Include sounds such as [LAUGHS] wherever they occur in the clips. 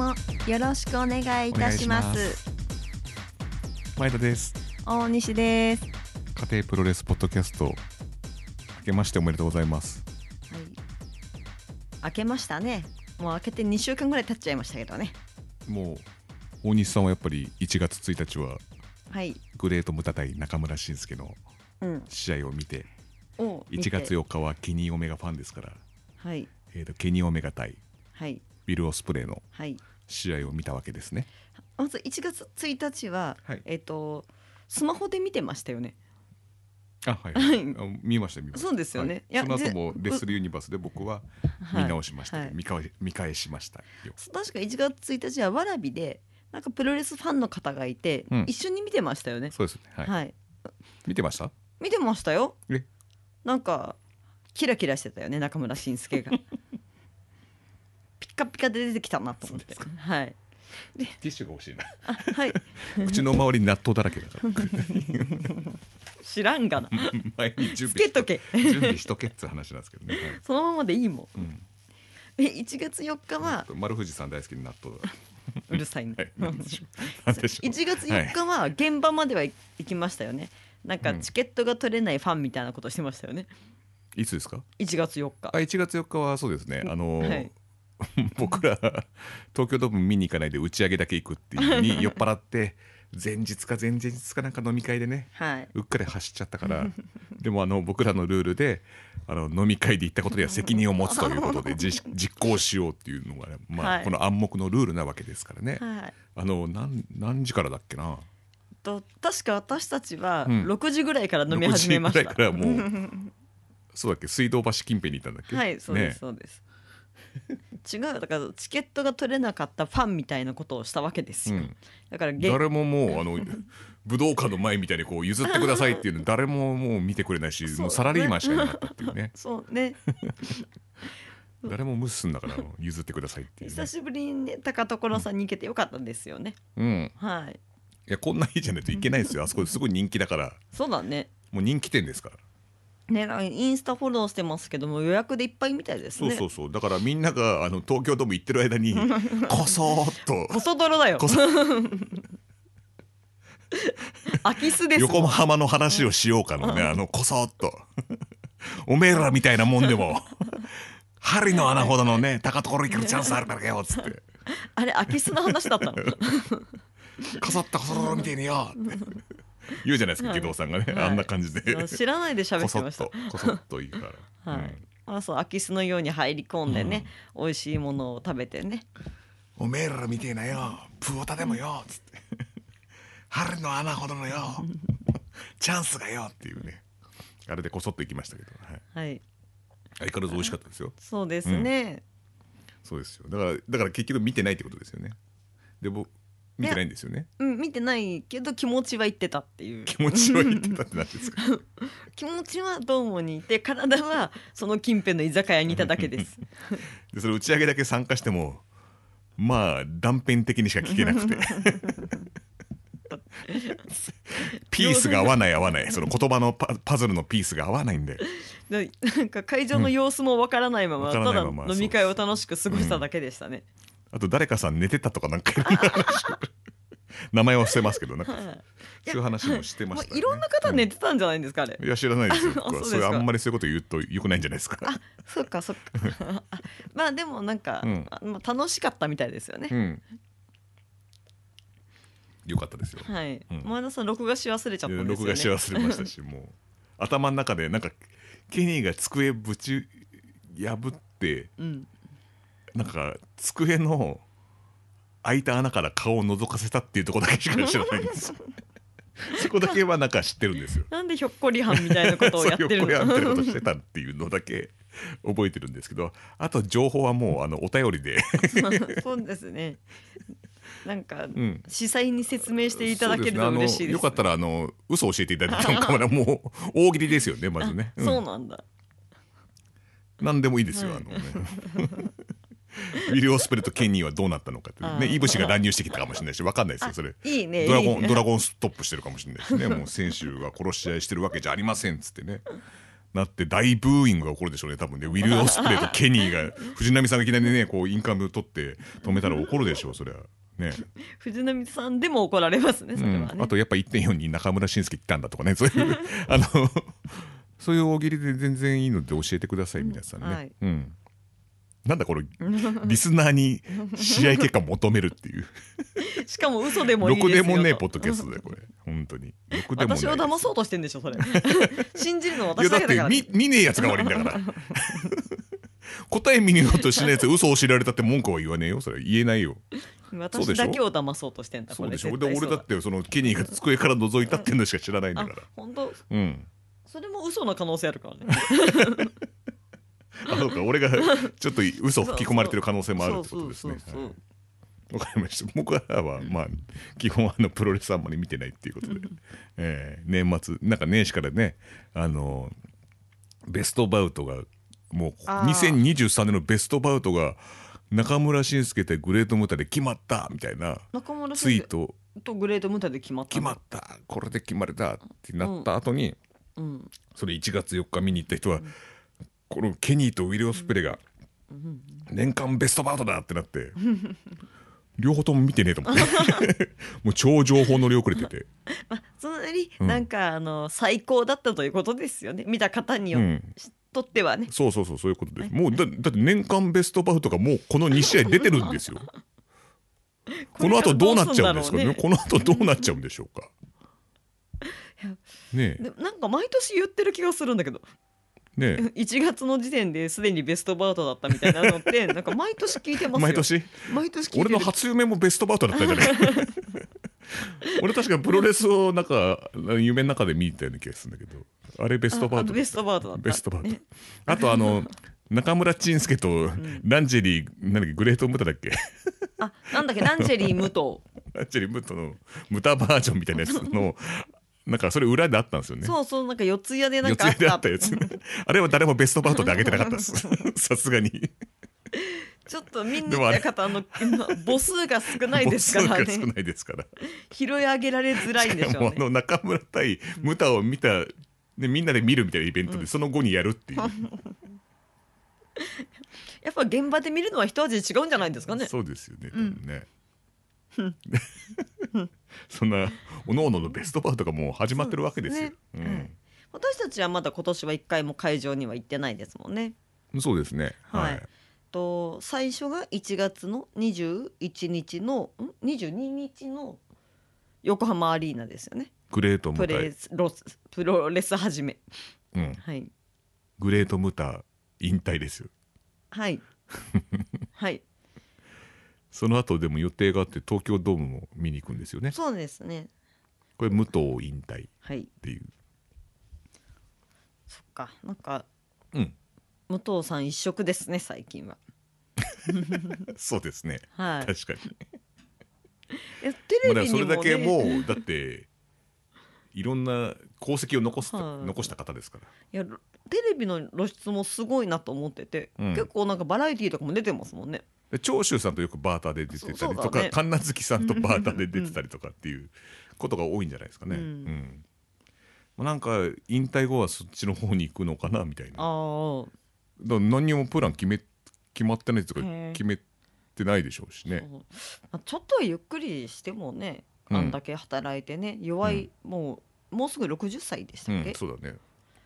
もよろしくお願いいたします。前田です。大西です。家庭プロレスポッドキャスト明けましておめでとうございます。はい。明けましたね。もう明けて2週間ぐらい経っちゃいましたけどね。もう大西さんはやっぱり1月1日ははい。グレートムタ対中村慎介のうん。試合を見てを見て。1月4日はケニー・オメガファンですから、はい。えー、とケニー・オメガ対はい。ビル・オスプレイのはい試合を見たわけですね。まず1月1日は、はい。えっ、とスマホで見てましたよね。あはい、はい。あ見ました見ました。そうですよね。はい。その後ぜもレッスルユニバースで僕ははい。見直しました、はい。見返見返しましたよ。確か1月1日はわらびでなんかプロレスファンの方がいて、うん。一緒に見てましたよね。そうですね。はい、はい。見てました？見てましたよ。え？なんかキラキラしてたよね中村慎介が [LAUGHS] カピカで出てきたなと思って。はい。ティッシュが欲しいな。あはい。口の周りに納豆だらけだから。[LAUGHS] 知らんがな。前に準備つけとけ。準備しとけっつう話なんですけどね、はい。そのままでいいもん。うん、え1月4日は丸藤さん大好きな納豆だうるさいね。はい。なんでしょう。なんでしょう。1月4日は現場までは行きましたよね。なんかうん。チケットが取れないファンみたいなことしてましたよね。いつですか？1月4日あ1月4日はそうですね。あのーはい [LAUGHS] 僕ら東京ドーム見に行かないで打ち上げだけ行くっていうのに [LAUGHS] 酔っ払って前日か前々日かなんか飲み会でねはい。うっかり走っちゃったから [LAUGHS] でもあの僕らのルールであの飲み会で行ったことには責任を持つということで実実行しようっていうのが、まあはい。この暗黙のルールなわけですからね、はい。あの何何時からだっけな？と確か私たちはうん。6時ぐらいから飲み始めました、6時ぐらいからもうそうだっけ？水道橋近辺にいたんだっけ？はいそうです、ねそうです違うだからチケットが取れなかったファンみたいなことをしたわけですよ、うん、だからげ誰ももうあの武道館の前みたいにこう譲ってくださいっていうの誰ももう見てくれないし、もうサラリーマンしかいなかったっていうね。[LAUGHS] そうね。[LAUGHS] 誰も無視すんだからあの譲ってくださいっていう、ね。久、しぶりにね高所さんに行けてよかったですよね、うん。はい。いやこんな日じゃないといけないですよ。あそこすごい人気だから。そうだね。もう人気店ですからねインスタフォローしてますけども予約でいっぱいみたいですね。そうそうそう。だからみんながあの東京ドーム行ってる間に [LAUGHS] こそーっと。こそ泥だよ。こそ。[LAUGHS] 空き巣です横浜の話をしようかのねあのこそっと。おめえらみたいなもんでも。[LAUGHS] 針の穴ほどのね高所行けるチャンスあるからよっつって。あれ空き巣の話だったの？こそっとこそろろみてえによって [LAUGHS] 言うじゃないですかはい。木戸さんがね、はい。あんな感じで。知らないで喋っってました。とこそっといいから、[LAUGHS] はい、あそう空き巣のように入り込んでね、美味しいものを食べてね。おめえらみてえなよ。プオタでもよっつって。[LAUGHS] 針の穴ほどのよ。チャンスがよっていうね。あれでこそっと行きましたけど、はい、はい。相変わらず美味しかったですよ。そうですね、そうですよ。だからだから結局見てないってことですよね。で僕見てないんですよね。うん、見てないけど気持ちは言ってたっていう。気持ちは言ってたってなんですか？[LAUGHS] 気持ちはドームにいて体はその近辺の居酒屋にいただけです。[LAUGHS] でそれ打ち上げだけ参加してもまあ断片的にしか聞けなくて。ピースが合わない合わない。その言葉のパパズルのピースが合わないんででなんか会場の様子もわからないまま、わからただ飲み会を楽しく過ごしただけでしたね、あと誰かさん寝てたとかなんかいろんな話を。[LAUGHS] 名前は伏せますけどなんか。はい。そういう話もしてました、ね、いろんな方寝てたんじゃないんですか、あれ。いや知らないですよそれあんまりそういうこと言うとよくないんじゃないですか。あそっかそっか。[LAUGHS] あまあでもなんか、うん。あまあ、楽しかったみたいですよね、うん。よかったですよ。はい、うん。前田さん録画し忘れちゃったんですよね。録画し忘れましたしもう。頭の中でなんかケニーが机ぶち破ってうんなんか机の開いた穴から顔を覗かせたっていうところだけしか知らないんです。よそこだけはなんか知ってるんですよ。なんでひょっこりはんみたいなことをやってるそういうやってることのしてたっていうのだけ覚えてるんですけどあと情報はもうあのお便りで、[LAUGHS] そうですね。なんか、うん、司祭に説明していただけると嬉しいですね。よかったらあの嘘教えていただいても構わないもう大喜利ですよねまずね、あそうなんだ。何でもいいですよ、はい。あのね [LAUGHS] ウィリオ・スプレとケニーはどうなったのかっていう。ねイブシが乱入してきたかもしれないし分かんないですよそれ。いいねドラゴンドラゴンストップしてるかもしれないしね。[LAUGHS] もう選手が殺し合いしてるわけじゃありませんっつってね。なって大ブーイングが起こるでしょうね多分ね。ウィル・オスプレイとケニーが藤波さんがいきなりねこうインカム取って止めたら怒るでしょうそりゃね。[LAUGHS] 藤波さんでも怒られますねそれはね、うん、あとやっぱ1.4に中村慎介来たんだとかね。そういうあのそういう大喜利で全然いいので教えてください皆さんね、うん。はい。うんなんだこのリスナーに試合結果求めるっていう。しかも嘘でもいいですよ。でもねえとポッドキャストだよこれ。本当に。ろくでも私を騙そうとしてんでしょそれ。[LAUGHS] 信じるのいやだって私だけだから見見ねえやつが悪いんだから。[LAUGHS] 答え見ようとしないやつ嘘を知られたって文句は言わねえよ。それ言えないよ。私だけを騙そうとしてんだそうでしょ。こで俺だってそのケニーが机から覗いたっていうのしか知らないんだあから。本当？うん。それも嘘の可能性あるからね [LAUGHS] あそうか。俺がちょっと嘘を吹き込まれてる可能性もあるってことですね。わかりました。僕らはまあ基本あのプロレスあんまり見てないっていうことで、えー年末なんか年始からねあのベストバウトがもうあー。2023年のベストバウトが中村慎介対グレートムタで決まったみたいなツイー先ト。生とグレートムタで決まった。決まった。これで決まれたってなった後に、うん。それ1月4日見に行った人は、このケニーとウィル・オスプレイが年間ベストバウトだってなって両方とも見てねえと思って。[LAUGHS] もう超情報乗り遅れてて、[LAUGHS] まあつまり、うん。なんかあの最高だったということですよね。見た方によ、うん、とってはね。そうそうそうそういうことです。もうだだって年間ベストバウトがもうこの2試合出てるんですよ。[LAUGHS] この後どうなっちゃうんですかね。これこの後どうなっちゃうんでしょうか。ねなんか毎年言ってる気がするんだけどねえ。[LAUGHS] 1月の時点ですでにベストバウトだったみたいなのって [LAUGHS] なんか毎年聞いてますよ。毎年？毎年聞いてる。俺の初夢もベストバウトだったんじゃない俺確かプロレスをなんか夢の中で見たような気がするんだけど。あれベストバウトベストバウトだった。ベストバウト、ね。あとあの [LAUGHS] 中村珍介とランジェリー、なんだっけグレートムタだっけ？あなんだっけランチェリー武藤ランジェリームタのムタバージョンみたいなやつのなんかそれ裏であったんですよね。そうそうなんか四つ谷でなんかあった。であったやつあれは誰もベストバウトであげてなかったです。[LAUGHS] さすがに。ちょっと見にでもた方の母数が少ないですから母数が少ねないですから。拾い上げられづらいんでしょうね。もうあの中村対ムタを見た、ね、みんなで見るみたいなイベントで、その後にやるっていう、[LAUGHS] やっぱ現場で見るのは一味違うんじゃないですかね。そうですよね多分ね、[LAUGHS] そんなおのおののベストバウトがもう始まってるわけですよ。私たちはまだ今年は一回も会場には行ってないですもんね。うん、そうですね。はい。はい、と最初が1月の21日のん？22日の横浜アリーナですよね。グレートムプタレスロスプロレス始め。うん、はい。グレートムタ引退ですよ。はい。[LAUGHS] はいその後でも予定があって東京ドームも見に行くんですよね。そうですね。これ武藤引退っはいてい。うそっか。なんかうん。武藤さん一色ですね最近は。[LAUGHS] そうですね。はい。確かに。いやテレビにも、ね、れだけもうだっていろんな功績を残す、はい。残した方ですから。いやテレビの露出もすごいなと思ってて、うん。結構なんかバラエティーとかも出てますもんね。で長州さんとよくバーターで出てたりとか、ね。神奈月さんとバーターで出てたりとかっていうことが多いんじゃないですかね。ううん。んまあなんか引退後はそっちの方に行くのかなみたいな。ああら何にもプラン決め決まってないとか決めてないでしょうしね。ちょっとはゆっくりしてもねうん。あんだけ働いてね、弱い、もうもうすぐ60歳でしたっけ、うん、そうだね。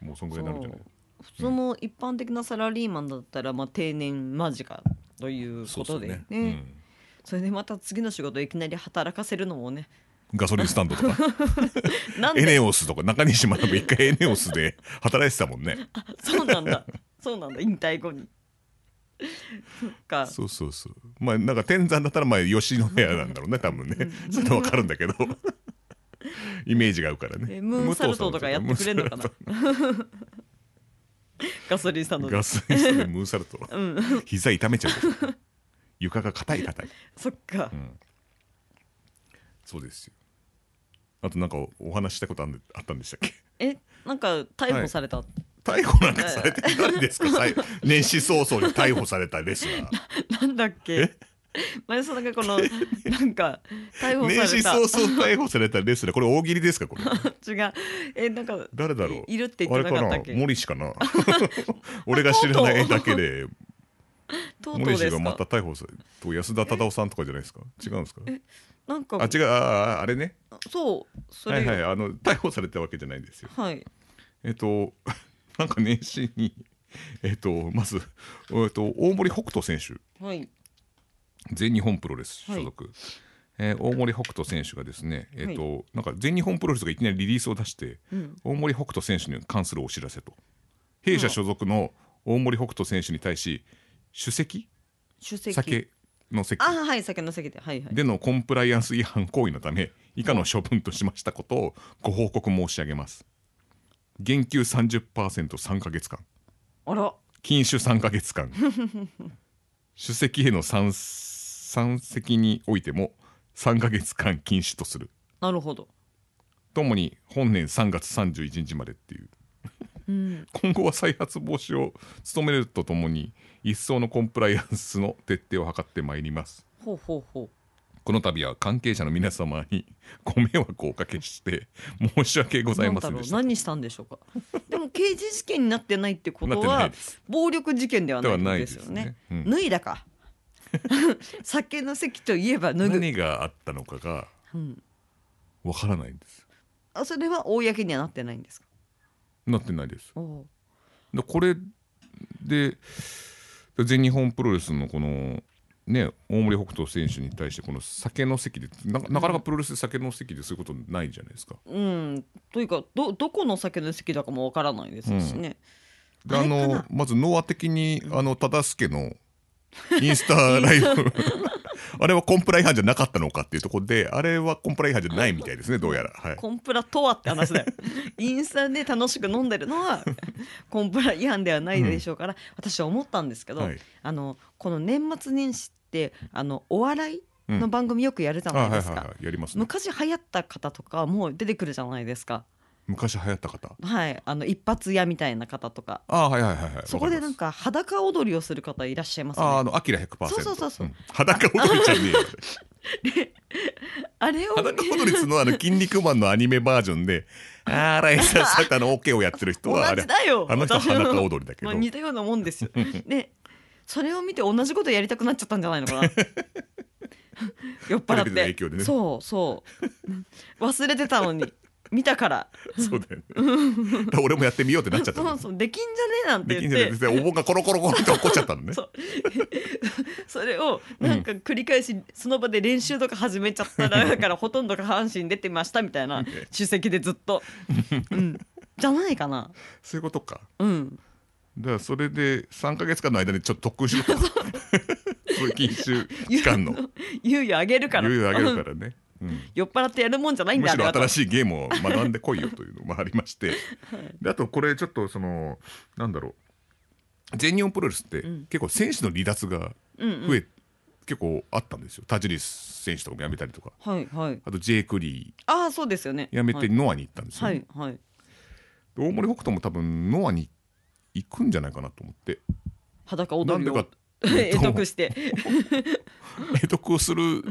もうそんぐらいになるんじゃない？普通の一般的なサラリーマンだったら、まあ、定年間近ということでね。ねそれでまた次の仕事いきなり働かせるのもね。うんガソリンスタンドとか。[LAUGHS] なんで？エネオスとか中西学一回エネオスで [LAUGHS] 働いてたもんね。そうなんだ。そうなんだ。引退後に。そっか。そうそうそう。まあなんか天山だったらまあ吉野家なんだろうね多分ね。それはわかるんだけど。イメージが合うからね。えムーンサルトとかやってくれるのかな？[LAUGHS] ガソリンスタンドで。ガスリンスタンドでムーンサルト。うん。膝痛めちゃうでしょ。床が硬い硬い。そっか、そうですよ。あとなんかお話ししたことあんであったんでしたっけ？えなんか逮捕された、逮捕なんかされて誰ですか？最年始早々に逮捕されたレスラー。[LAUGHS] なんだっけ？[LAUGHS] 前田さんがこのなんか [LAUGHS] 逮捕された。早々逮捕されたレスラーこれ。大喜利ですかこれ違う。えなんか誰だろう。いいるって言ってなかったっけ？森氏かな？[LAUGHS] 俺が知らないだけで。森氏がまた逮捕されと安田忠夫さんとかじゃないですか？違うんですか？なんかあ違う。あああれね。そうそれ。はいはい。あの逮捕されたわけじゃないんですよ。はい。えっとなんか年始にえっとまずえっと大森北斗選手。はい全日本プロレス所属、えー大森北斗選手がですね、えっとなんか全日本プロレスがいきなりリリースを出して、うん。大森北斗選手に関するお知らせと。弊社所属の大森北斗選手に対し首席？主席。酒の席。あはい酒の席で。はいはい。でのコンプライアンス違反行為のため以下の処分としましたことをご報告申し上げます。減給 30%3 ヶ月間。あら。禁酒3ヶ月間。[LAUGHS] 主席への参参席においても3ヶ月間禁止とする。なるほど。ともに本年3月31日までっていう。うん。今後は再発防止を努めるとともに一層のコンプライアンスの徹底を図ってまいります。ほうほうほこの度は関係者の皆様に [LAUGHS] ご迷惑をおかけして申し訳ごうざいませんでした。何したんでしょうか。でも刑事事件になってないってことは暴力事件ではないですよね。ね。うん。脱いだか [LAUGHS] 酒の席といえば脱ぐ、何があったのかがうん、わからないんです。あそれは公にはなってないんですか？なってないです。でこれで全日本プロレスのこのね大森北斗選手に対してこの酒の席でななかなかプロレスで酒の席でそういうことないじゃないですか。うん。というかどどこの酒の席だかもわからないですしね、でああれかな？のまずノア的にあの忠助のインスタライブ。あれはコンプラ違反じゃなかったのかっていうところであれはコンプラ違反じゃないみたいですねどうやら。はい、コンプラとはって話だよ。インスタで楽しく飲んでるのはコンプラ違反ではないでしょうから、私は思ったんですけど、はい。あのこの年末年始ってあのお笑いの番組よくやるじゃあないですか。昔流行った方とかもう出てくるじゃないですか昔流行った方？はい。あの一発屋みたいな方とか。あはいはいはいはい。そこでなんかか裸踊りをする方いらっしゃいますね。ああのアキラ100%。そうそうそうそう。ん。裸踊りちゃんねえよ。あれを裸踊りっつうのはあの [LAUGHS] 筋肉マンのアニメバージョンであらいささたのオケをやってる人はあれ同じだよ。あの人は裸踊りだけど、まあ、似たようなもんですよ。でそれを見て同じことやりたくなっちゃったんじゃないのかな。[LAUGHS] 酔っ払って。ね。そうそう。忘れてたのに見たから。そうだよね。だから俺もやってみようってなっちゃったの。そうそうできんじゃねえなんてできんじゃないですねお盆がコロコロコロって落っこっちゃったのね。そう。[LAUGHS] それをなんか繰り返しその場で練習とか始めちゃったらだからほとんど下半身出てましたみたいな主席でずっと、[LAUGHS] うん、じゃないかな。そういうことか。うん。だからそれで3か月間の間にちょっと特訓しろとそう。いう禁酒期間の。[LAUGHS] 猶予あげるから。余裕あげるからね、うん酔っ払ってやるもんじゃないんむしろ新しいゲームを学んでこいよというのもありまして、であとこれちょっとそのなんだろう。全日本プロレスってん。結構選手の離脱が増え、結構あったんですよ。田尻選手とかも辞めたりとか。はいはい。あとジェイ・クリああそうですよね。ー辞めてはい。ノアに行ったんですよ、ね。はいはい。で大森北斗も多分ノアに行くんじゃないかなと思って。裸踊りをなんでか得得 [LAUGHS] して。得得をする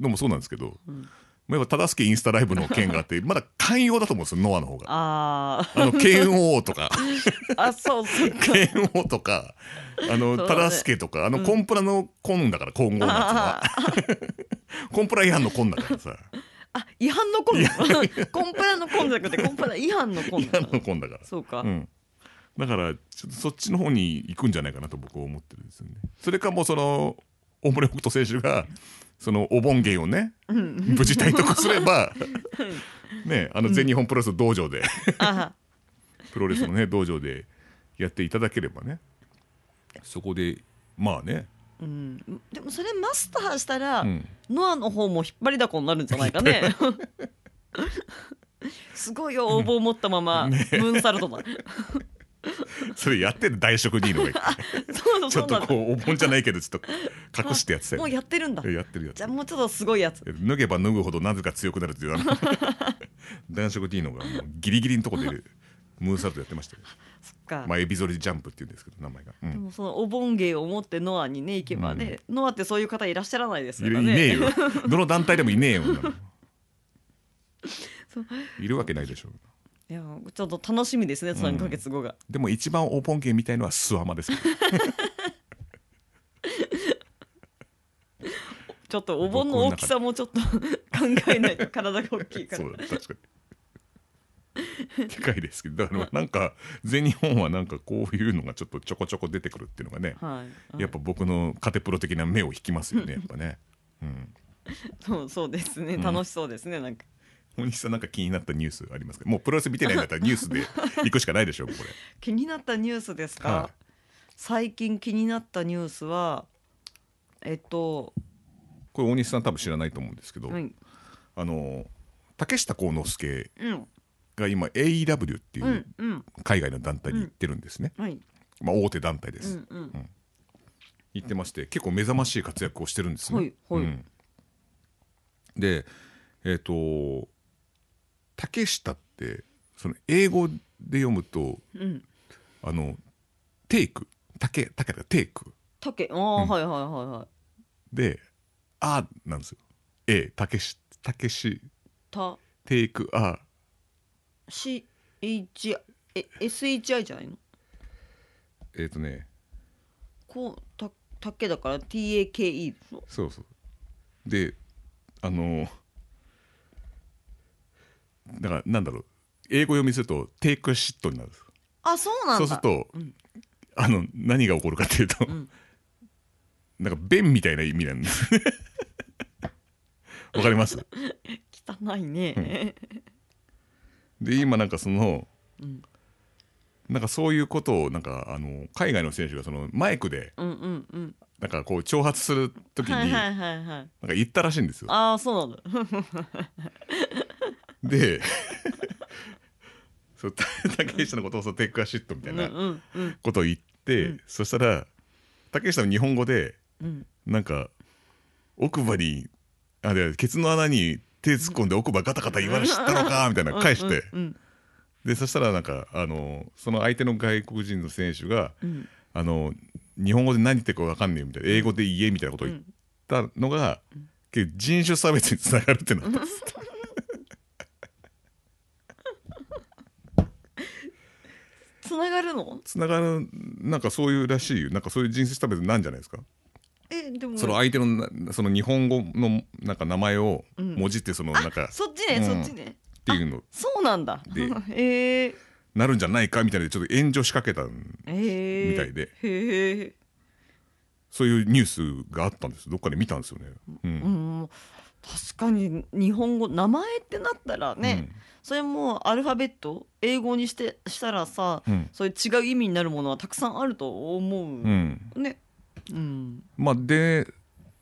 のもそうなんですけど、ん。まあやっぱ忠助インスタライブの件があって [LAUGHS] まだ寛容だと思うんですよノアの方が。ああの剣王とか。ー [LAUGHS] あそうそうか。剣王とかあの忠助とかあのコンプラのコンだから混合のやつは。[LAUGHS] コンプラ違反のコンだからさ。あ違反のコンコンプラのコンじゃなくてコンプラ違反のコン違反のコンだから。そうか、うん、だからちょっとそっちの方に行くんじゃないかなと僕は思ってるんですよね。それかもうその大森北斗選手がそのお盆芸をね無事体得すれば [LAUGHS] ねあの全日本プロレスの道場であプロレスのね道場でやっていただければね。そこでまあね、うん、でもそれマスターしたら、うん、ノアの方も引っ張りだこになるんじゃないかね。[LAUGHS] すごいよ応募を持ったまま、ムーンサルトだ [LAUGHS] それやってる大食 D のがちょっとこうお盆じゃないけどちょっと隠してやってたよもうやってるんだ。やってるやつ。じゃあもうちょっとすごいやつ。脱げば脱ぐほどなぜか強くなるってい。う [LAUGHS] 男色 D のがもうギリギリのとこで [LAUGHS] ムーンサルトやってましたよそっか、まあエビゾリジャンプっていうんですけど名前が、うん。でもそのお盆芸を持ってノアにね行けばね、ノアってそういう方いらっしゃらないですからね。いねえよ。どの団体でもいねえよいるわけないでしょいやちょっと楽しみですね3ヶ月後が、でも一番お盆芸みたいのはスワマです [LAUGHS] ちょっとお盆の大きさもちょっと考えないと体が大きいから。そうだ確かに。でかいですけど。だからなんか全日本はなんかこういうのがちょっとちょこちょこ出てくるっていうのがねはい、やっぱ僕のカテプロ的な目を引きますよねやっぱね。うん。[LAUGHS] そうそうですね。ん楽しそうですね、なんか大西さんなんか気になったニュースありますか？もうプロレス見てないんだったらニュースで [LAUGHS] 行くしかないでしょこれ。気になったニュースですか、はい。最近気になったニュースはえっと、これ大西さん多分知らないと思うんですけど、はい。あの竹下幸之助うん。が今 AEW っていううんうん。海外の団体に行ってるんですね、はい。まあ、大手団体でうす、ん。うん。行ってまして結構目覚ましい活躍をしてるんですね、はいはい。うん。でえっ、と竹下ってその英語で読むとうん。あのテイク。竹竹だテイク。竹。ああ、はいはいはいはい。で「あ」なんですよ。A 竹し竹し。た。テイクあ C H え S H I じゃないの？えっ、とね。こうた竹だから T A K E でしょ？そうそう。であのだからなんだろう。英語読みするとテイクシットになる。んですあそうなんだ。そうすると、ん。あの何が起こるかっていうと、ん。なんか便みたいな意味なんです。ね [LAUGHS] わかります？汚いね、で今なんかその、ん。なんかそういうことをなんかあの海外の選手がそのマイクでうん、うんうん。なんかこう挑発する時に、はいはなんいはい。はいか言ったらしいんですよ。ああそうなんだ [LAUGHS] で [LAUGHS] そうた [LAUGHS] 竹下のことをそうテイクアシットみたいうんなうんうん。ことを言って、うん。そしたら竹下の日本語でうん。なんか奥歯にあでケツの穴に手突っ込んで奥歯ガタガタ言わしたのかみたいな返して、うん。うんでそしたらなんかあのその相手の外国人の選手が、うん。あの日本語で何言ってるか分かんねえみたいな英語で言えみたいなことを言ったのが、結構人種差別につながるってなったんです [LAUGHS] つながるの？つながるなんかそういうらしいよ。なんかそういう人種差別なんじゃないですか、えでも。その相手のなその日本語のなんか名前をもじってそのなんか、っそっちね、うん。そっちね。ていうの。そうなんだ。で。[LAUGHS] へえ。なるんじゃないかみたいでちょっと炎上しかけたえ。みたいで。へえ。そういうニュースがあったんです。どっかで見たんですよね。うん。うん確かに日本語名前ってなったらね、それもアルファベット英語にしてしたらさ、うん。そういう違う意味になるものはたくさんあると思う、うんうん。ねうん。まあで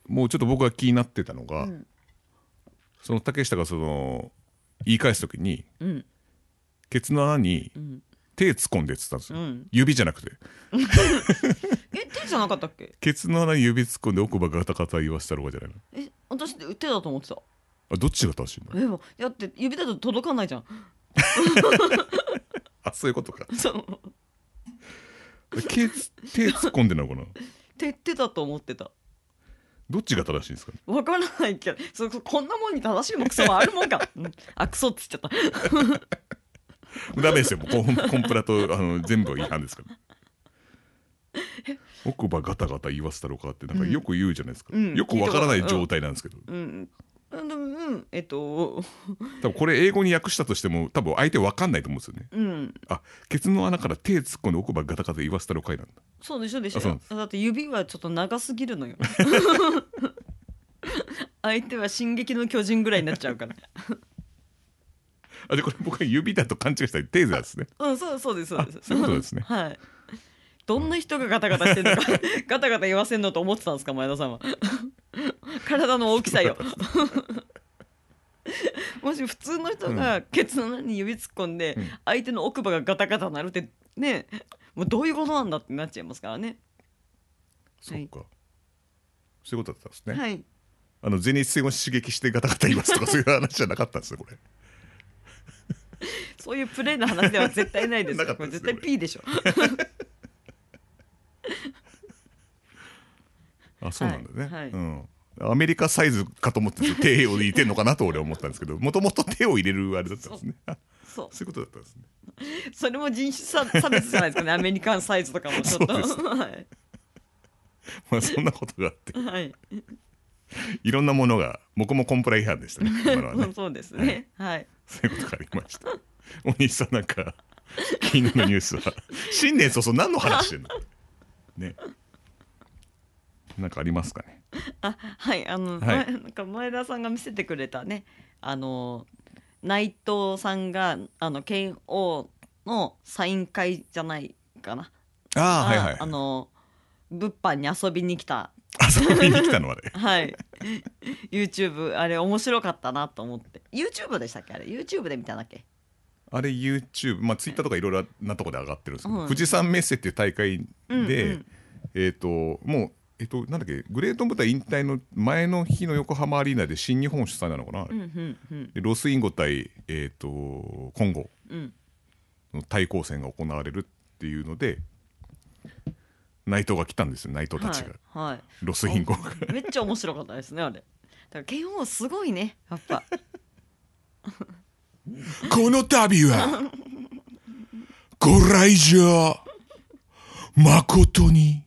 もうちょっと僕が気になってたのが、うん。その竹下がその言い返す時にうん。ケツの穴にうん。手突っ込んでって言ったんですよ、うん。指じゃなくて。え [LAUGHS] 手じゃなかったっけ？ケツの穴に指突っ込んで奥歯ガタガタ言わせたろうがじゃないの？え私手だと思ってた。あどっちが正しいのえだって指だと届かないじゃん。[LAUGHS] あそういうことか。そう。ケツ手突っ込んでんのかな？[LAUGHS] 手手だと思ってた。どっちが正しいんですか？ねわからないけどそそこんなもんに正しいもクソもあるもんか、[LAUGHS] うん、あクソっつっちゃった。ダメですよ。もうコンコンプラとあの全部違反ですから奥歯ガタガタ言わせたろうかってなんかよく言うじゃないですか、うん。よくわからない状態なんですけど、うん。うん。うん。えっと。多分これ英語に訳したとしても多分相手わかんないと思うんですよね。うん。あケツの穴から手突っ込んで奥歯ガタガタ言わせたろかいなんだ。そうでしょでしあそうなんでょだって指はちょっと長すぎるのよ。[LAUGHS] 相手は「進撃の巨人」ぐらいになっちゃうから。あでこれ僕は指だと勘違いしたら手ですね。うんそうそうですそうです。あそういうことですね。はいどんな人がガタガタしてるのか [LAUGHS] ガタガタ言わせんのと思ってたんですか前田さんは。体の大きさよ。[LAUGHS] もし普通の人がケツの穴に指突っ込んで、うん。相手の奥歯がガタガタなるってねもうどういうことなんだってなっちゃいますからね。そっか。そういうことだったんですね、はい。あの前立腺を刺激してガタガタ言いますとか [LAUGHS] そういう話じゃなかったんですよこれ。そういうプレーの話では絶対ないですなかよこれ絶ったですね対 P でしょあそうなんだね、はいはい。うん。アメリカサイズかと思って手を入れてんのかなと俺は思ったんですけどもともと手を入れるあれだったんですね。あ [LAUGHS] そう。そういうことだったんですね。それも人種差差別じゃないですかね。アメリカンサイズとかもちょっと。[LAUGHS] はい。まあそんなことがあって。はい、いろんなものが僕もコンプラ違反でしたね。今のはね。[LAUGHS] そうですね。はい。そういうことがありました。お兄さんなんか昨日のニュースは。新年早々何の話してんの？ねなんかありますかね？[LAUGHS] あはいあの、はい。前なんか前田さんが見せてくれたねあの内藤さんがあの剣王のサイン会じゃないかな。ああはいはいあの物販に遊びに来た。遊びに来たの？あれ。[LAUGHS] はい。YouTube あれ面白かったなと思って。YouTube でしたっけ？あれ YouTube で見たんだっけ？あれ YouTube まあツイッターとかいろいろなとこで上がってるんですけど、うん。富士山メッセっていう大会で、うんうん。えっ、ともうえっ、となんだっけグレート舞台引退の前の日の横浜アリーナで新日本主催なのかな、うんうんうん。でロスインゴ対えっ、と今後うん。の対抗戦が行われるっていうので内藤が来たんですよ内藤たちが、はい、はい。ロスインゴが。めっちゃ面白かったですねあれ。だから剣王すごいねやっぱ。[LAUGHS] この度はご来場誠に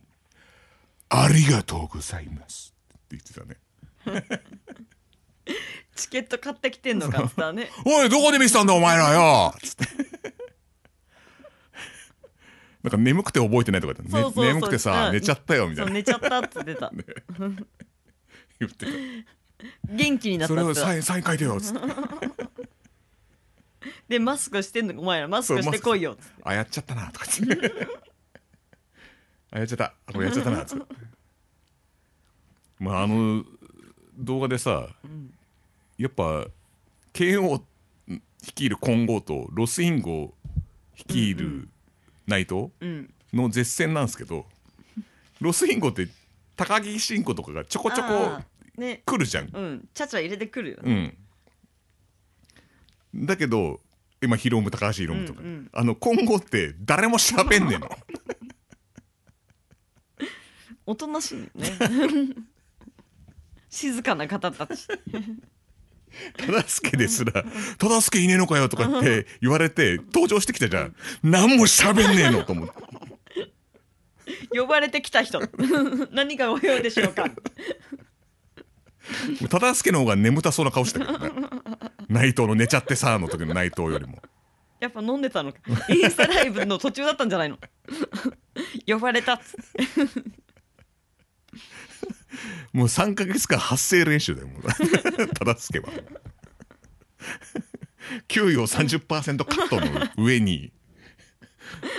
ありがとうございます。って言ってたね。[LAUGHS] チケット買ってきてんのかっつったらね。[LAUGHS] おいどこで見せたんだお前らよ。つって。[LAUGHS] なんか眠くて覚えてないとか言って、ね、そうそうそう。眠くてさ、うん。寝ちゃったよみたそいうな寝ちゃったってた。言って元気になたそれをサインサイン書いてよつって。でマスクしてんのかお前ら。マスクしてこいよっつってあやっちゃったなとか言ってあやっちゃった。あこれやっちゃったなつって。[LAUGHS] まああの動画でさ、やっぱ剣王率いる金剛とロスインゴ率いる内藤うんの絶戦なんですけど、[LAUGHS] ロスインゴって高木慎吾とかがちょこちょこね。来るじゃん。うん。ちゃちゃ入れてくるよね。うん、だけど今ヒロム高橋ヒロムとか、うんうん。あの今後って誰も喋んねえの [LAUGHS] おとなしいね。[LAUGHS] 静かな方たち。忠助ですら「忠助いねえのかよ」とかって言われて登場してきたじゃん。何も喋んねえのと思って。呼ばれてきた人。何がご用でしょうか。忠助の方が眠たそうな顔してたけどね。内藤の寝ちゃってさの時の内藤よりも。やっぱ飲んでたのか。インスタライブの途中だったんじゃないの。呼ばれたっつって [LAUGHS] もう3ヶ月間発声練習だよもう。[LAUGHS] 忠助は。給与30%カットの上に。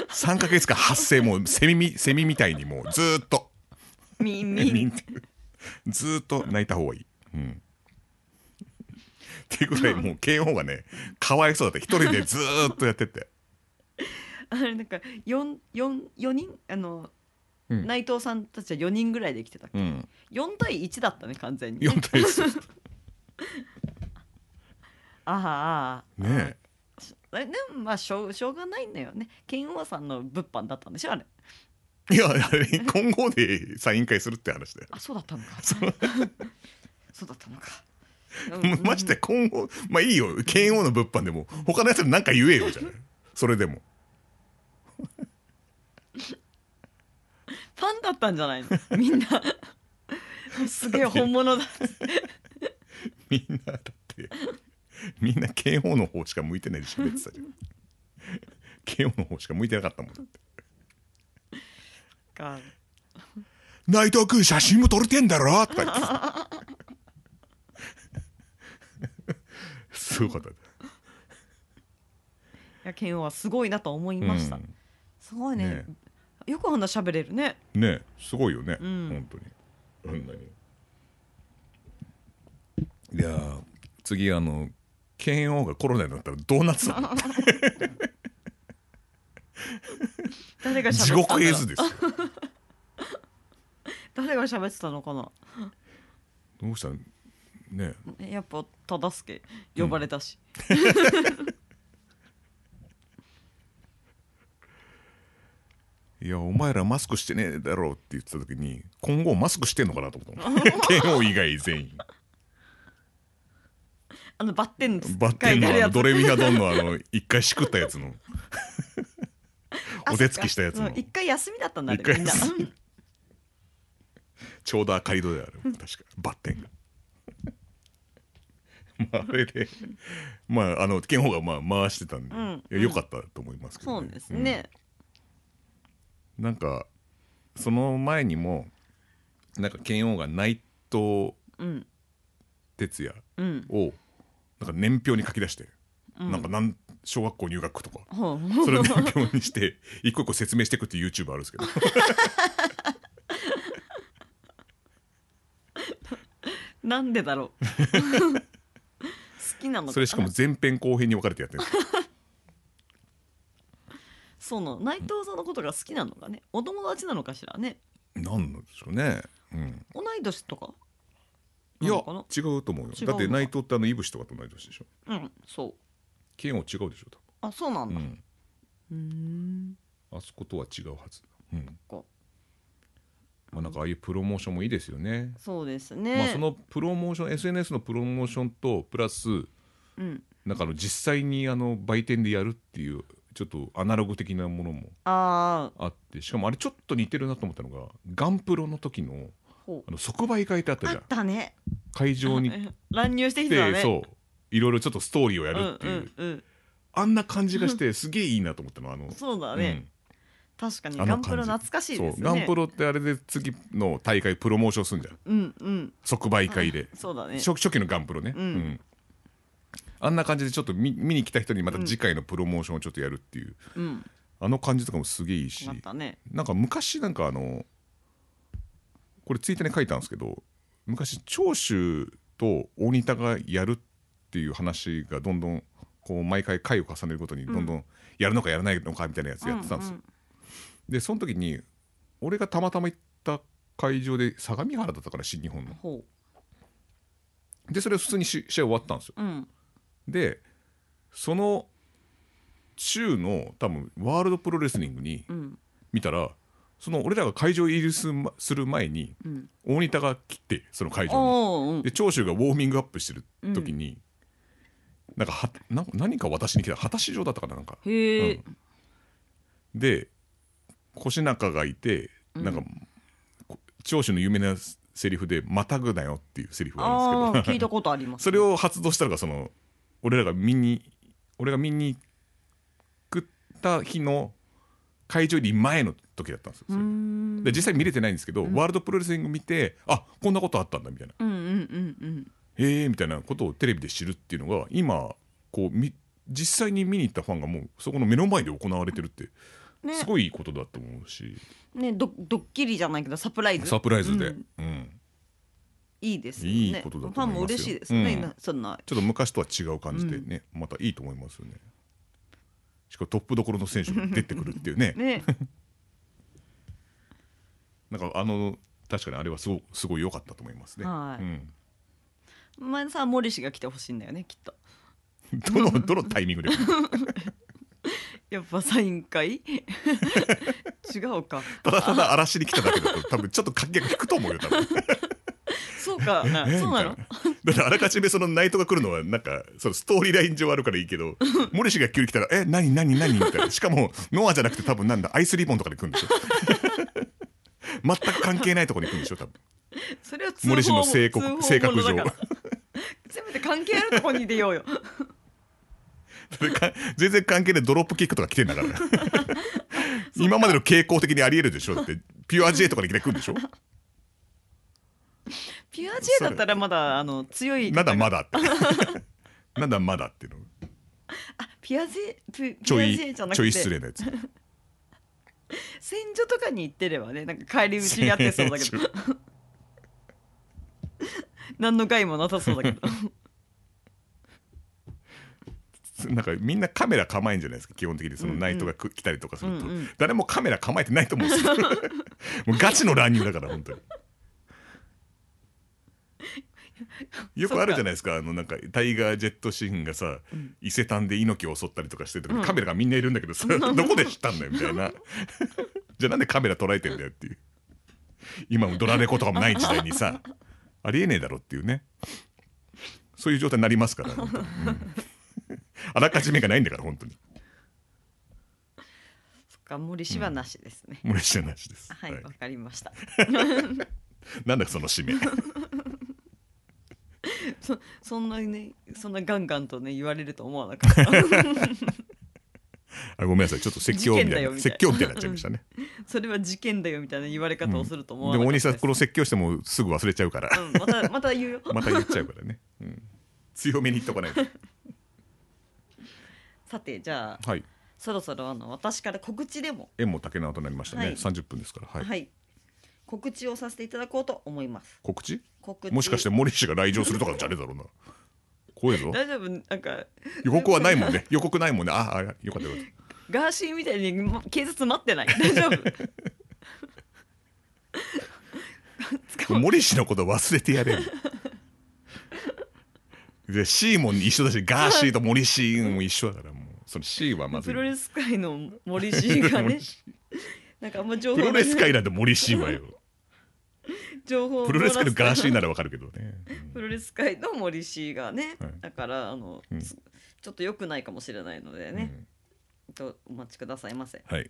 3ヶ月間発声もうセミセミみたいにもうずーっと。みみみんずーっと泣いた方がいい。うん。っていうぐらいもう慶応がねかわいそうだった。一人でずーっとやってて。[LAUGHS] あれなんか四四四人？あの、うん。内藤さんたちは4人ぐらいで来てたっけ、うん。4対1だったね完全に。4対1あああ。ねあえ [LAUGHS] でもまあしょうしょうがないんだよね。剣王さんの物販だったんでしょあれ。えいやあれ今後でサイン会するって話だよ。あそうだったのか。[LAUGHS] そう。だったのか、う [LAUGHS] んまして今後まあいいよ。慶応の物販でも他のやつに何か言えよじゃない？それでもファンだったんじゃないの？みんな。すげえ本物だ。みんなだって。みんな慶応の方しか向いてないで喋ってたじゃん慶応の方しか向いてなかったもん。だってか内藤君写真も撮れてんだろとか言ってすごかったいや剣王はすごいなと思いました、うん。すごいね。ねよくあんな喋れるね。ねすごいよね、うん。本当に。いやー次あの剣王がコロナになったらどうなってたの誰が地獄絵図ですよ。[LAUGHS] 誰が喋ってたのかな？どうした？のね。やっぱ忠助呼ばれたし、やお前らマスクしてねえだろうって言ってた時に今後マスクしてんのかなと思ったの剣 [LAUGHS] 王以外全員。あのバッテンバッテンのあのドレミファドンのあの [LAUGHS] 一回しくったやつの。お手つきしたやつの。一回休みだったんだあれ一回み。んな。[LAUGHS] ちょうど赤色である確か。バッテンが。まああれで。まああの剣王がまあ回してたんで、うんよかったと思いますけど、そうですね、うんなんかその前にもなんか剣王が内藤うん。哲也うん。をなんか年表に書き出して、うん。なんかなん小学校入学とか。ほう。それを年表にして [LAUGHS] 一個一個説明していくっていう YouTube あるんですけど。[LAUGHS] なんでだろう。[LAUGHS] 好きなのそれしかも前編後編に分かれてやってるんですよその。内藤さんのことが好きなのかね。お友達なのかしらね。なんなんでしょうね、うん、同い年とか？いやなのかな？違うと思うよ。違うのか。だって内藤ってあのいぶしとかと同い年でしょ。うんそう。剣王違うでしょあそうなんだ。うーん。うん、あそことは違うはず、うん。こまあ、なんかああいうプロモーションもいいですよね。そうですね。まあ、そのプロモーション SNS のプロモーションとプラスうん。なんかあの実際にあの売店でやるっていうちょっとアナログ的なものもあああってしかもあれちょっと似てるなと思ったのがガンプロの時のあの即売会ってあったあじゃん。ったね。会場に来乱入してきてね。そう。いろいろちょっとストーリーをやうんるっていう、うんうんあんな感じがしてすげえいいなと思ったのあの。そうだね、確かにガンプロ懐かしいですよね。ガンプロってあれで次の大会プロモーションするんじゃん。うんうん。即売会で、そうだね。初初期のガンプロね、うんあんな感じでちょっと見見に来た人にまた次回のプロモーションをちょっとやるっていう、うん。あの感じとかもすげえいいし。ね。なんか昔なんかあのこれツイッターに書いたんですけど昔長州と大仁田がやるっていう話がどんどんこう毎回回を重ねるごとにどんどんやるのかやらないのかみたいなやつやってたんですよ。でその時に俺がたまたま行った会場で相模原だったから新日本の。ほでそれ普通にし試合終わったんですよ。ううんでその週の多分ワールドプロレスリングにうん。見たらその俺らが会場入りするまする前にうん。大仁田が来てその会場に。で長州がウォーミングアップしてる時に、なんかはな何か渡しに来た果たし状だったかななんか。へえ、で腰中がいてなんか、こ長州の有名なセリフで「またぐなよ」っていうセリフがあるんですけど。聞いたことあります [LAUGHS] それを発動したのがその俺らが見に俺が見に食った日の会場入り前の時だったんですよ。で実際見れてないんですけど、ワールドプロレスリング見てあこんなことあったんだみたいな。うんうんうんうんへえみたいなことをテレビで知るっていうのが今こうみ実際に見に行ったファンがもうそこの目の前で行われてるってね。すごいことだと思うし、ねドドッキリじゃないけどサプライズ。サプライズで、うん。うんいいですよね。いいことだファンも嬉しいですよね、うん。なそんな。ちょっと昔とは違う感じでね、またいいと思いますよね。しかもトップどころの選手が出てくるっていうね。[LAUGHS] ね。[LAUGHS] なんかあの確かにあれはすごすごい良かったと思いますね、はい。うん、前さ森氏が来てほしいんだよねきっと。どの [LAUGHS] どのタイミングでやっぱサイン会？違うか。ただただ荒らしに来ただけだと多分ちょっと観客引くと思うよ多分そうか。[LAUGHS] そうなの？だってあらかじめそのナイトが来るのはなんかそのストーリーライン上あるからいいけど [LAUGHS] 森氏が急に来たら「え何何何?」みたいな。しかもノアじゃなくて多分なんだアイスリボンとかで来るんでしょ？[LAUGHS] 全く関係ないところに行くんでしょ？多分。それは通報森氏の性格性格上。せめて関係あるとこに出ようよ。全然関係ないドロップキックとか来てんだから。今までの傾向的にありえるでしょ？だってピュア J とかで来るんでしょ？ピュア J だったらまだあの強いなんだまだって。な [LAUGHS] んだまだっていうの。ピュア J ピちょいピュア J じゃなくて。ちょい失礼なやつ。[LAUGHS] 戦場とかに行ってればねなんか帰り討ちにあってそうだけど。[LAUGHS] 何の害もなさそうだけど。なんかみんなカメラ構えんじゃないですか基本的にそのナイトがく来たりとかすると、うんうん。誰もカメラ構えてないと思うんですよ。もうガチの乱入だから本当に [LAUGHS] よくあるじゃないですか。あのなんかタイガー・ジェットシーンがさ、伊勢丹で猪木を襲ったりとかしてる時、うん。カメラがみんないるんだけどさ、どこで知ったんだよみたいな。[LAUGHS] じゃあなんでカメラ捉えてんだよっていう。今もドラレコとかもない時代にさありえねえだろっていうね。そういう状態になりますから、うん。[LAUGHS] あらかじめがないんだから本当に。そっか森氏はなしですね、無理してなしです、はい。わ、かりました。なんだその締めそそんなにねそんなガンガンとね言われると思わなかった。[LAUGHS] あごめんなさい。ちょっと説教みたいな。説教みたいになっちゃいましたね。[LAUGHS] それは事件だよみたいな言われ方をすると思わでも大なかったです、西さんこの説教してもすぐ忘れちゃうから、うん、またまた言うよ。[LAUGHS] また言っちゃうからね、うん、強めに言っとかないと。さてじゃあはい。そろそろあの私から告知でも。縁も竹縄となりましたね、はい。30分ですから。はい、はい、告知をさせていただこうと思います。告知？告知。もしかして森氏が来場するとかじゃねえだろうな。怖いぞ。大丈夫？なんか予告はないもんね。予告ないもんね。ああよかったよかっガーシーみたいにま警察待ってない。[LAUGHS] 大丈夫？[LAUGHS] た森氏のこと忘れてやれよ。で C も一緒だしガーシーと森氏も一緒だからもうその C はまずい。プロレス界の森氏がね。[LAUGHS] なんかあんま情報プロレス界なんて森氏はよ情報をプロレス界のガーシーなならわかるけどね、プロレス界の森氏がね、はい。だからあの、うん。つちょっと良くないかもしれないのでうん。ね、とお待ちくださいませ。はい。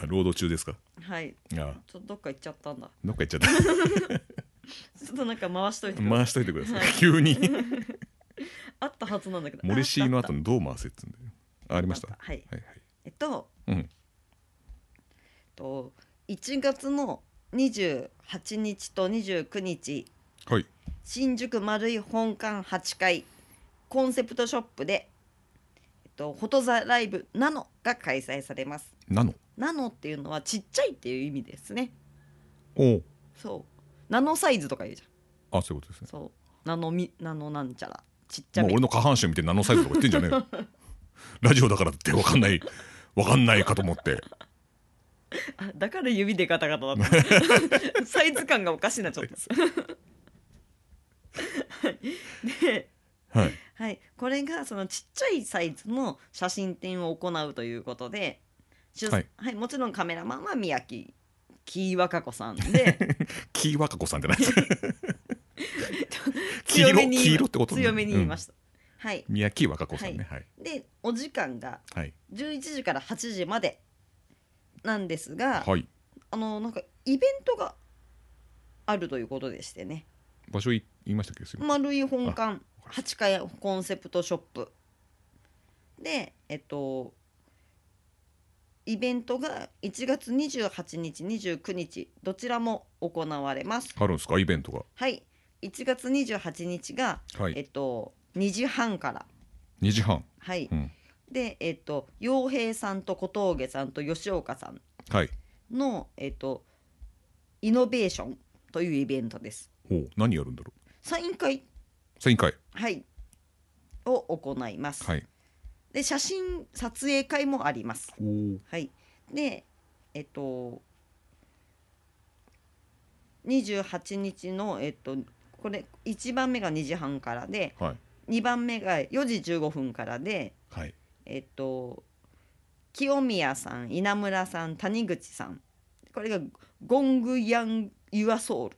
あ労働中ですか？はい。ああ。ちょっとどっか行っちゃったんだ。どっか行っちゃった。[LAUGHS] ちょっとなんか回しといてください。回しといてください。急に。[LAUGHS] あったはずなんだけど。森氏のあった。後にどう回せっつうんだよ。あありました？あった。はい。はいはい。えっとうん。と1月の28日と29日。はい。新宿丸い本館8階。コンセプトショップで、えっと、フォトザライブナノが開催されます。ナノ？ナノっていうのはちっちゃいっていう意味ですね。おう。そう。ナノサイズとか言うじゃん。あそういうことですね。そう。ナノミナノなんちゃら。ちっちゃめ。もう俺の下半身見てナノサイズとか言ってんじゃねえよ。[LAUGHS] ラジオだからってわかんないわかんないかと思ってあだから指でガタガタだった [LAUGHS] サイズ感がおかしいなちょっと。ではい。はい、これがそのちっちゃいサイズの写真展を行うということで、はい。はい、もちろんカメラマンは宮城木和歌子さんで。キーワカコさんじゃない。[LAUGHS] 強めに黄色ってことね。強めに言いました、はい。宮城和歌子さんね。はい。でお時間がはい。11時から8時までなんですが、はい。あのなんかイベントがあるということでしてね。場所い言いましたっけ？丸い本館8階コンセプトショップ。でえっとイベントが1月28日29日どちらも行われます。あるんですか？イベントが。はい。1月28日が、はい。えっと2時半から。2時半。はい、うんでえっと洋平さんと小峠さんと吉岡さんはい。のえっとイノベーションというイベントです。ほう何やるんだろサイン会。うサイン会。はい。を行います、はい。で写真撮影会もあります。おおはい。でえっと28日のえっとこれ1番目が2時半からではい。2番目が4時15分からではいえっと清宮さん稲村さん谷口さん。これがゴングヤンユアソウル。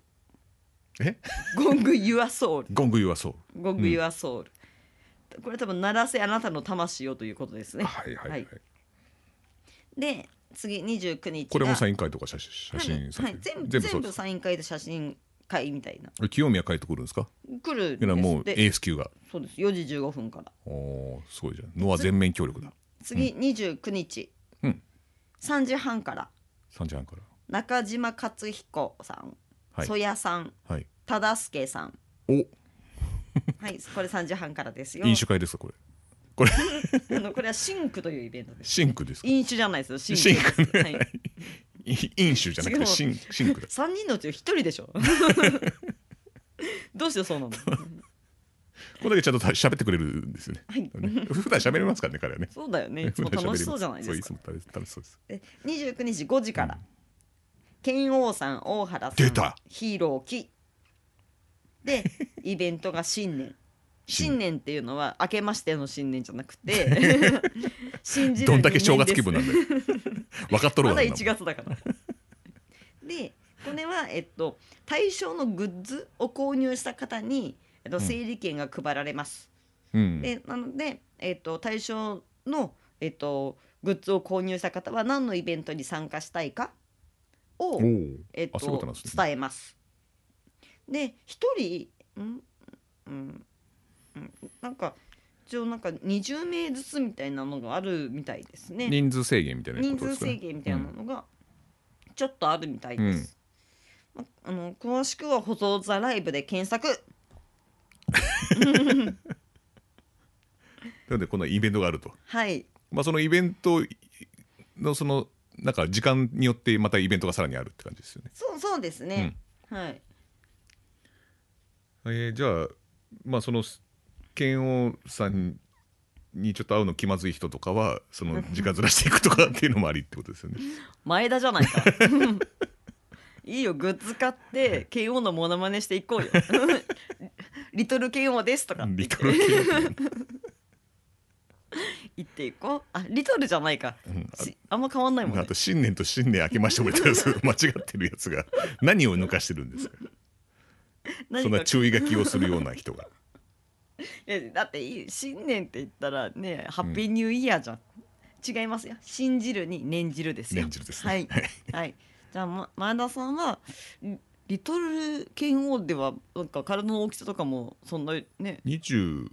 え？ゴングユアソウル。ゴングユアソゴングユアソウル、これ多分鳴らせあなたの魂をということですウね。はいはいはい、はい。で次29日が。これもサイン会とか写写真はい。はい、全部全部サイン会で写真会みたいな。清宮帰ってくるんですか？来るんいうのはもうですでエース級が。そうです。4時15分から。おおーすごいじゃん。ノア全面協力だ。次29日、うん。3時半から。3時半から。中島克彦さん、はい。曽谷さん。はい。忠助さん。お。はいこれ3時半からですよ。飲酒会ですかこれ？これ。[LAUGHS] あのこれはシンクというイベントです。シンクですか？飲酒じゃないですよ。シンクシンク。です、はい、い飲酒じゃなくてシンシンクだ3人のうち1人でしょ。[LAUGHS] どうしてそうなの。これだけちゃんと喋ってくれるんですよね。はい。[LAUGHS] 普段喋れますからね、彼はね。そうだよね。[LAUGHS] いつも楽しそうじゃないですか。そういつも楽しそうです。で29日5時から、剣王さん大原さん出た。ヒーローキでイベントが新年。新新年っていうのは明けましての新年じゃなくて。信じるどんだけ正月気分ななんだよ [LAUGHS] 分かっとるまだわな1月だから。[LAUGHS] でこれはえっと対象のグッズを購入した方に、えっと、ん。整理券が配られます、うん。でなので、えっと、対象の、えっと、グッズを購入した方は何のイベントに参加したいかをえっとね。伝えます。で一人ん？うん。うん。なんか一応なんか20名ずつみたいなのがあるみたいですね。人数制限みたいな人数制限みたいなのがちょっとあるみたいです。まあの詳しくは「保存ザライブ」で検索。[LAUGHS] なのでこのイベントがあると？はいまあそのイベントのそのなんか時間によってまたイベントがさらにあるって感じですよねそうそうですね。はい。えーじゃあまあその剣王さんにちょっと会うの気まずい人とかはその時間ずらしていくとかっていうのもありってことですよね。前田じゃないか。[LAUGHS] いいよグッズ買って慶応のモノマネしていこうよ。[LAUGHS] リトル慶応ですとか。リトル剣王言っていこう。あリトルじゃないか。うん。しあんま変わんないもんね。あと。新年と新年明けましておめでとう [LAUGHS] 間違ってるやつが。何を抜かしてるんですか？そんな注意書きをするような人が [LAUGHS] いやだって新年って言ったらねハッピーニューイヤーじゃん。違いますよ。信じるに念じるですよ。念じるですねはいはい。じゃあ、ま、前田さんはリリトル剣王ではなんか体の大きさとかもそんなね。20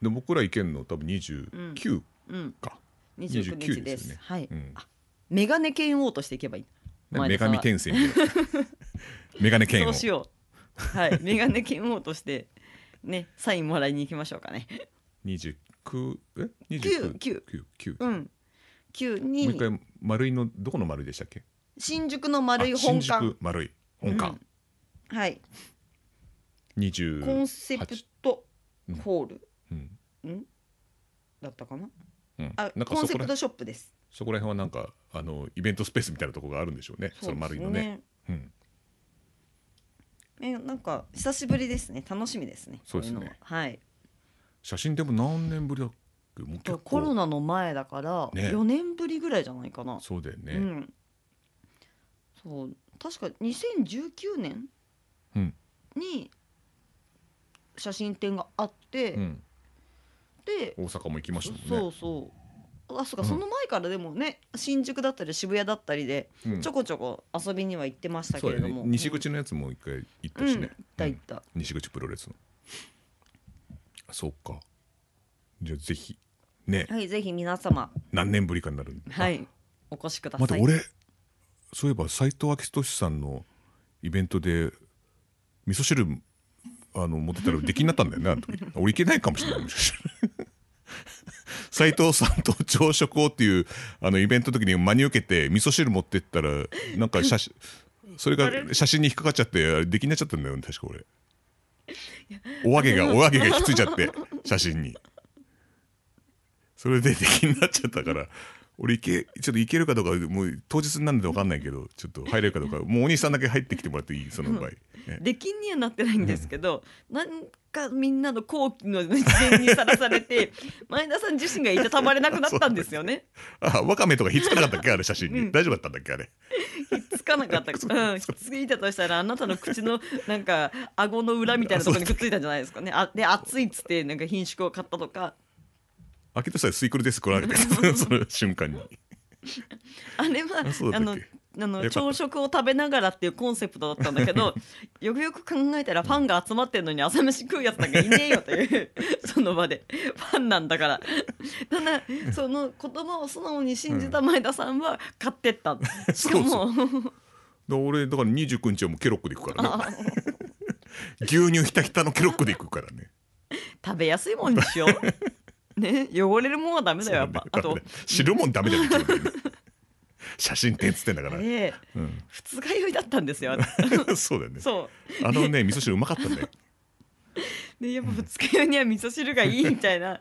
で僕らいけんの多分29うん。か、29 29日です。ねはい。うんあメガネ剣王としていけばいい。前女神転生 [LAUGHS] メガネ剣をそうしよう。はい。メガネ剣王としてねサインもらいに行きましょうかね。29え九29九九。九うん。9もうに一回丸いのどこの丸いでしたっけ？新宿の丸いあ本新館宿。丸い。本館、はい。20コンセプトホール、うん。ん。だったかな？うん、あなんかそこらコンセプトショップです。そこら辺はなんかあのイベントスペースみたいなところがあるんでしょうね。その丸いのね。うん、えなんか久しぶりですね。楽しみですね。そうですね。こいのは。はい。写真でも何年ぶりだっけ？もう結構。コロナの前だからね。4年ぶりぐらいじゃないかな、そうだよね、うん。そう確か2019年うん。に写真展があって、うん。で大阪も行きましたもんね。そうそうあそうか、うん。その前からでもね新宿だったり渋谷だったりでうん。ちょこちょこ遊びには行ってましたけれども、ね。西口のやつも一回行ったうん、しね行っ、た行った、西口プロレスの。そうか。じゃあぜひね。はいぜひ皆様。何年ぶりかになるん？はい。お越しください。俺そういえば斎藤明俊さんのイベントで味噌汁あの持ってたら出禁になったんだよね俺行けないかもしれない斎藤さんと朝食をっていうあのイベントの時に真に受けて味噌汁持ってったらなんか写真 [LAUGHS] それが写真に引っかかっちゃって出禁になっちゃったんだよね確か俺。お揚げがお揚げがひっついちゃって写真に。それで出禁になっちゃったから俺行けちょっと行けるかどうかもう当日なんで分かんないけどちょっと入れるかどうか [LAUGHS] もうお兄さんだけ入ってきてもらっていい？その場合、ね出禁にはなってないんですけど、なんかみんなの好奇の事前にさらされて [LAUGHS] 前田さん自身がいたたまれなくなったんですよね。[LAUGHS] あわかめとかひっつかなかったっけ？あれ写真に、うん。大丈夫だったんだっけ？あれ。ひっつかなかった。うん、ひっついたとしたらあなたの口のなんか顎の裏みたいなところにくっついたんじゃないですかね。あで熱いっつってなんか品種を買ったとか。開けとしたらスイクルです来られて [LAUGHS] その瞬間に。あれはあのあの朝食を食べながらっていうコンセプトだったんだけど [LAUGHS] よくよく考えたらファンが集まってるのに朝飯食うやつなんかいねえよという [LAUGHS] その場で。ファンなんだから。ただその言葉を素直に信じた前田さんは買ってった。しかも。で俺だから29日はもうケロックで行くからね。牛乳ひたひたのケロックで行くからね。食べやすいもんにしようね汚れるもんはダメだよやっぱ。あと汁もんダメだよ写真展っつってんだから、でうん、二日酔いだったんですよ [LAUGHS] そうだよね。そう。あのね味噌汁うまかったねでやっぱ二日酔いには味噌汁がいいみたいな。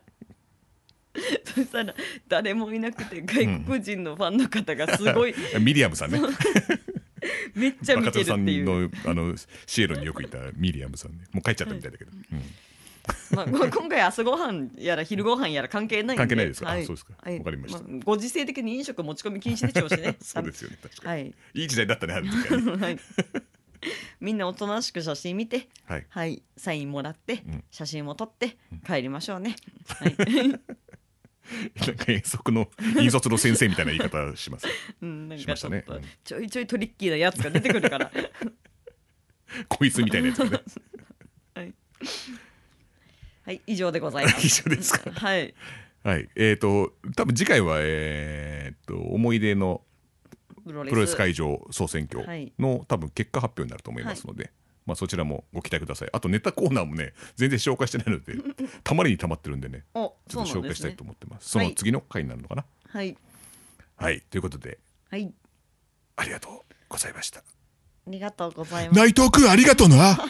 そしたら誰もいなくて外国人のファンの方がすごい、[LAUGHS] ミディアムさんね。めっちゃ見てるっていう、のあのシエロによくいたミリアムさんね。もう帰っちゃったみたいだけど、うんまあ、こ今回朝ごはんやら昼ごはんやら関係ないんで。関係ないですか？はい。あそうですか。はい。わかりました。あご時世的に飲食持ち込み禁止でしょうしね。[LAUGHS] そうですよね。確かに、はい。い、い時代だったねあの時はね。[LAUGHS] はい。みんなおとなしく写真見てはい。はい。サインもらって、ん。写真も撮って帰りましょうね、[LAUGHS] はい。なんか遠足の引率の先生みたいな言い方します。うん、なんしかちょっと、ちょいちょいトリッキーなやつが出てくるから。こいつみたいなやつがね。はい、はい、以上でございます。以上ですか。はい。はい。えっ、と多分次回はえっ、と思い出のプロレス。会場総選挙はい。の多分結果発表になると思いますので、まあ、そちらもご期待ください。あとネタコーナーもね全然紹介してないので [LAUGHS] たまりにたまってるんでねおちょっと紹介したいと思ってます。その次の回になるのかな？はい。はい、ということではい。ありがとうございました。ありがとうございます。内藤君ありがとうな [LAUGHS]